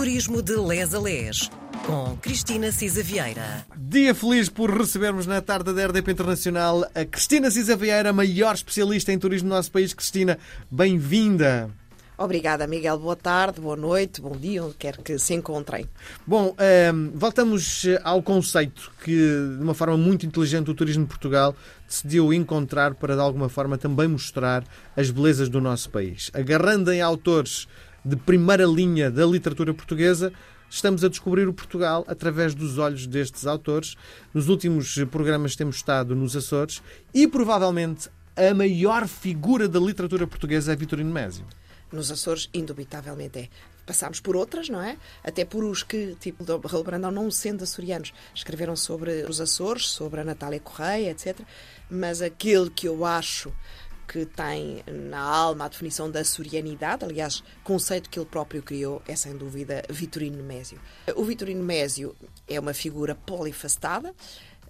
Turismo de Les a Les, com Cristina Cisa Vieira. Dia feliz por recebermos na tarde da RDP Internacional a Cristina Cisa Vieira, maior especialista em turismo do nosso país. Cristina, bem-vinda. Obrigada, Miguel. Boa tarde, boa noite, bom dia, onde quer que se encontrem. Bom, ehm, voltamos ao conceito que, de uma forma muito inteligente, o Turismo de Portugal decidiu encontrar para, de alguma forma, também mostrar as belezas do nosso país. Agarrando em autores de primeira linha da literatura portuguesa, estamos a descobrir o Portugal através dos olhos destes autores. Nos últimos programas temos estado nos Açores e, provavelmente, a maior figura da literatura portuguesa é Vitorino Mésio. Nos Açores, indubitavelmente é. Passámos por outras, não é? Até por os que, tipo, Raul Brandão, não sendo açorianos, escreveram sobre os Açores, sobre a Natália Correia, etc. Mas aquele que eu acho que tem na alma a definição da açorianidade, aliás, conceito que ele próprio criou, é sem dúvida Vitorino Mésio. O Vitorino Mésio é uma figura polifacetada,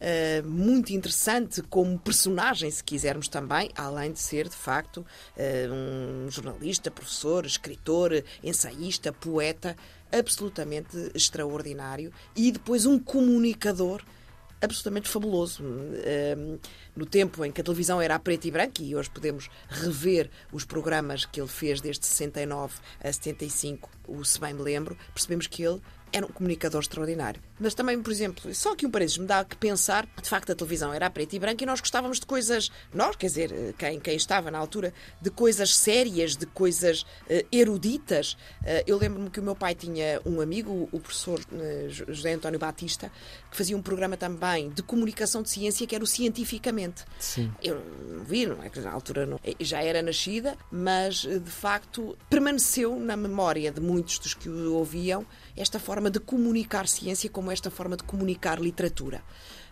Uh, muito interessante como personagem, se quisermos também, além de ser, de facto, uh, um jornalista, professor, escritor, ensaísta, poeta, absolutamente extraordinário e depois um comunicador absolutamente fabuloso. No tempo em que a televisão era a preto e branco, e hoje podemos rever os programas que ele fez desde 69 a 75, o Se Bem Me Lembro, percebemos que ele era um comunicador extraordinário. Mas também, por exemplo, só que um parênteses me dá que pensar, de facto a televisão era a preto e branco e nós gostávamos de coisas, nós, quer dizer, quem, quem estava na altura, de coisas sérias, de coisas uh, eruditas. Uh, eu lembro-me que o meu pai tinha um amigo, o professor uh, José António Batista, que fazia um programa também de comunicação de ciência que era o Cientificamente. Sim. Eu não vi, não é que na altura não, já era nascida, mas de facto permaneceu na memória de muitos dos que o ouviam esta forma de comunicar ciência como esta forma de comunicar literatura.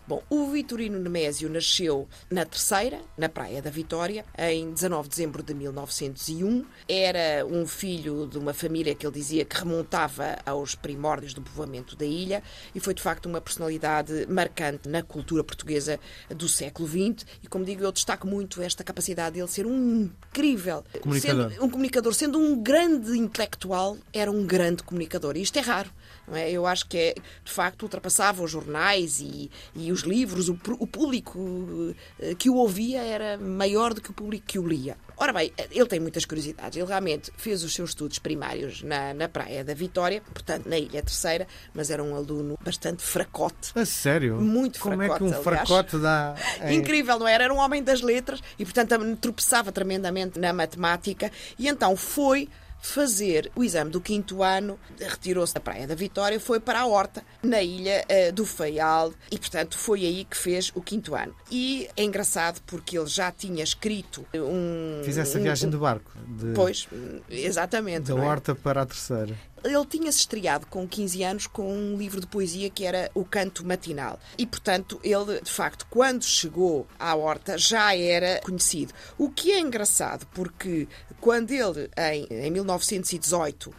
Bom, o Vitorino Nemésio nasceu na Terceira, na Praia da Vitória, em 19 de dezembro de 1901. Era um filho de uma família que ele dizia que remontava aos primórdios do povoamento da ilha e foi de facto uma personalidade marcante na cultura portuguesa do século XX. E como digo, eu destaco muito esta capacidade dele ser um incrível comunicador. Sendo, um comunicador, sendo um grande intelectual, era um grande comunicador. E isto é raro. É? Eu acho que é, de facto ultrapassava os jornais e, e os livros, o, o, público eh, que o ouvia era maior do que o público que o lia. Ora bem, ele tem muitas curiosidades. Ele realmente fez os seus estudos primários na, na Praia da Vitória, portanto, na Ilha Terceira, mas era um aluno bastante fracote. A sério? Muito Como fracote. Como é que um fracote dá. Incrível, não era? Era um homem das letras e, portanto, tropeçava tremendamente na matemática e então foi fazer o exame do quinto ano, retirou-se da Praia da Vitória, foi para a Horta, na ilha uh, do Faial, e portanto foi aí que fez o quinto ano. E é engraçado porque ele já tinha escrito um. Fizesse a viagem um, de barco. De, pois, exatamente. Da é? Horta para a Terceira. Ele tinha-se estreado com 15 anos com um livro de poesia que era O Canto Matinal. E, portanto, ele, de facto, quando chegou à Horta, já era conhecido. O que é engraçado, porque quando ele, em, em 1918,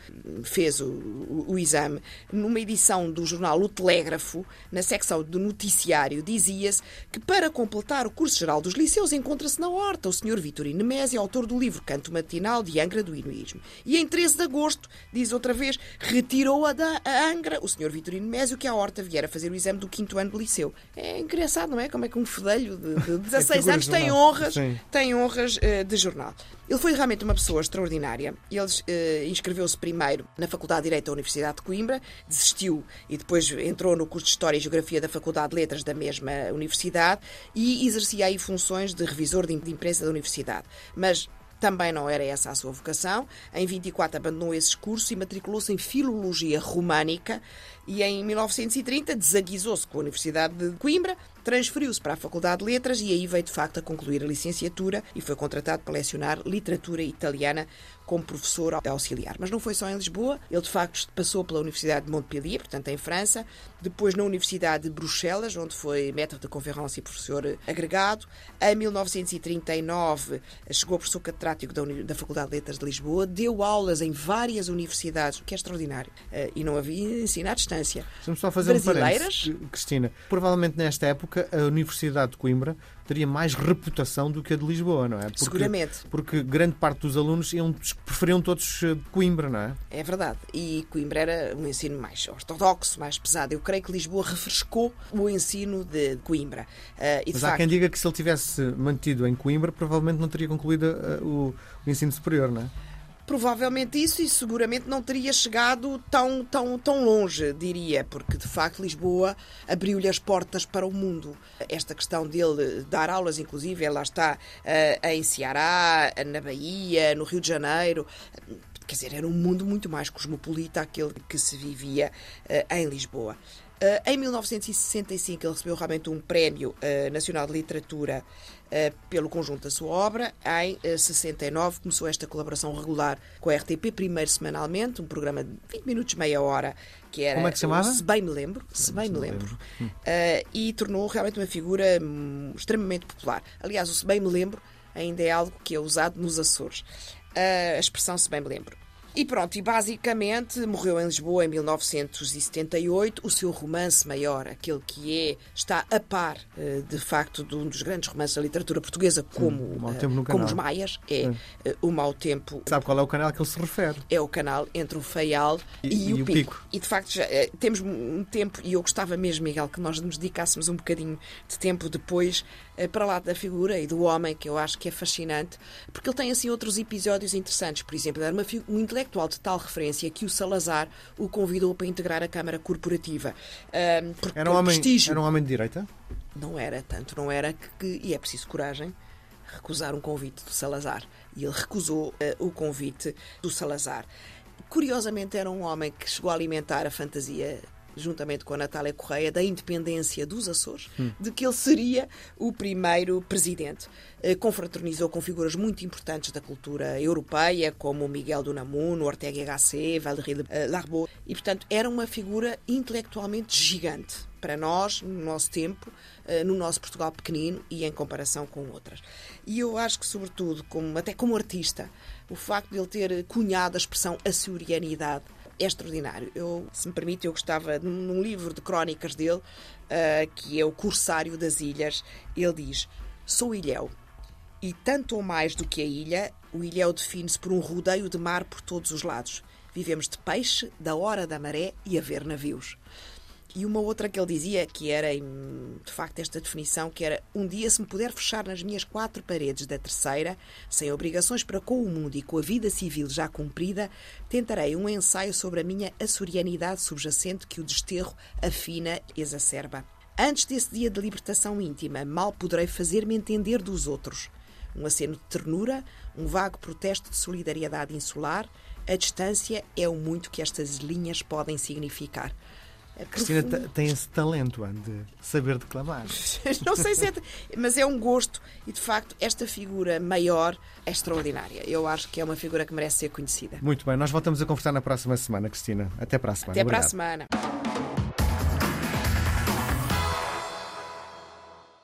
fez o, o, o, exame, numa edição do jornal O Telégrafo, na secção do noticiário, dizia-se que para completar o curso geral dos liceus encontra-se na Horta o Sr. Vitorino Nemésio, autor do livro Canto Matinal de Angra do Inuísmo. E em 13 de agosto, diz outra vez, retirou-a da Angra o Sr. Vitorino Mésio, que à horta viera fazer o exame do quinto ano do liceu. É engraçado, não é? Como é que um fedelho de, de 16 é anos tem honras, tem honras uh, de jornal. Ele foi realmente uma pessoa extraordinária. Ele uh, inscreveu-se primeiro na Faculdade de Direito da Universidade de Coimbra, desistiu e depois entrou no curso de História e Geografia da Faculdade de Letras da mesma universidade e exercia aí funções de revisor de imprensa da universidade. Mas também não era essa a sua vocação. Em 24 abandonou esse curso e matriculou-se em Filologia Românica e em 1930 desaguisou-se com a Universidade de Coimbra, transferiu-se para a Faculdade de Letras e aí veio de facto a concluir a licenciatura e foi contratado para lecionar literatura italiana como professor auxiliar. Mas não foi só em Lisboa, ele de facto passou pela Universidade de Montpellier, portanto em França, depois na Universidade de Bruxelas, onde foi maître de conférence e professor agregado. Em 1939 chegou a professor catedrático da, da Faculdade de Letras de Lisboa, deu aulas em várias universidades, o que é extraordinário. Eh, e não havia ensino à distância. Vamos só fazer um parênteses, Cristina. Provavelmente nesta época época, a Universidade de Coimbra teria mais reputação do que a de Lisboa, não é? Porque, Seguramente. Porque grande parte dos alunos iam, preferiam todos eh, Coimbra, não é? É verdade. E Coimbra era um ensino mais ortodoxo, mais pesado. Eu creio que Lisboa refrescou o ensino de Coimbra. Uh, Mas há facto... quem diga que se ele tivesse mantido em Coimbra, provavelmente não teria concluído uh, o, o ensino superior, não é? Provavelmente isso e seguramente não teria chegado tão, tão, tão longe, diria, porque de facto Lisboa abriu-lhe as portas para o mundo. Esta questão dele dar aulas, inclusive, ela está uh, em Ceará, na Bahia, no Rio de Janeiro. Quer dizer, era um mundo muito mais cosmopolita aquele que se vivia uh, em Lisboa. Uh, em 1965 ele recebeu realmente um prémio uh, nacional de literatura pelo conjunto da sua obra. Em 69 começou esta colaboração regular com a RTP, primeiro semanalmente, um programa de 20 minutos, meia hora, que era Como é que se chamava? Se bem me lembro, se bem me lembro. Hum. e tornou realmente uma figura um, extremamente popular. Aliás, o se bem me lembro ainda é algo que é usado nos Açores. a expressão se bem me lembro. E pronto, e basicamente morreu em Lisboa em 1978. O seu romance maior, aquele que é, está a par, eh, de facto, de um dos grandes romances da literatura portuguesa, como, Sim, como os Maias, é, é O Mau Tempo. Sabe qual é o canal que ele se refere? É o canal entre o Feial e, e, e o, Pico. Pico. E de facto, já, eh, temos um tempo, e eu gostava mesmo, Miguel, que nós nos dedicássemos um bocadinho de tempo depois eh, para lá da figura e do homem, que eu acho que é fascinante, porque ele tem assim outros episódios interessantes. Por exemplo, era uma, um intelectual de tal referência que o Salazar o convidou para integrar a Câmara Corporativa. Um, era, um homem, prestígio. era um homem de direita? Não era, tanto não era que, e é preciso coragem, recusar um convite do Salazar. E ele recusou uh, o convite do Salazar. Curiosamente, era um homem que chegou a alimentar a fantasia juntamente com a Natália Correia, da independência dos Açores, hum. de que ele seria o primeiro presidente. Eh, confraternizou com figuras muito importantes da cultura europeia, como Miguel do Namuno, Ortega Gasset, Valéry eh, Larbot, e, portanto, era uma figura intelectualmente gigante para nós, no nosso tempo, eh, no nosso Portugal pequenino e em comparação com outras. E eu acho que, sobretudo, como, até como artista, o facto de ele ter cunhado a expressão açorianidade é extraordinário. Eu, se me permite, eu gostava, num livro de crónicas dele, uh, que é O Corsário das Ilhas, ele diz: Sou ilhéu. E tanto ou mais do que a ilha, o ilhéu define-se por um rodeio de mar por todos os lados. Vivemos de peixe, da hora da maré e a ver navios. E uma outra que ele dizia, que era de facto esta definição, que era um dia se me puder fechar nas minhas quatro paredes da terceira, sem obrigações para com o mundo e com a vida civil já cumprida, tentarei um ensaio sobre a minha açorianidade subjacente que o desterro afina e exacerba. Antes desse dia de libertação íntima, mal poderei fazer-me entender dos outros. Um aceno de ternura, um vago protesto de solidariedade insular, a distância é o muito que estas linhas podem significar. A Cristina tem esse talento de saber declamar. Não sei se é, mas é um gosto e de facto esta figura maior é extraordinária. Eu acho que é uma figura que merece ser conhecida. Muito bem, nós voltamos a conversar na próxima semana, Cristina. Até para a semana. Até Obrigado. para a semana.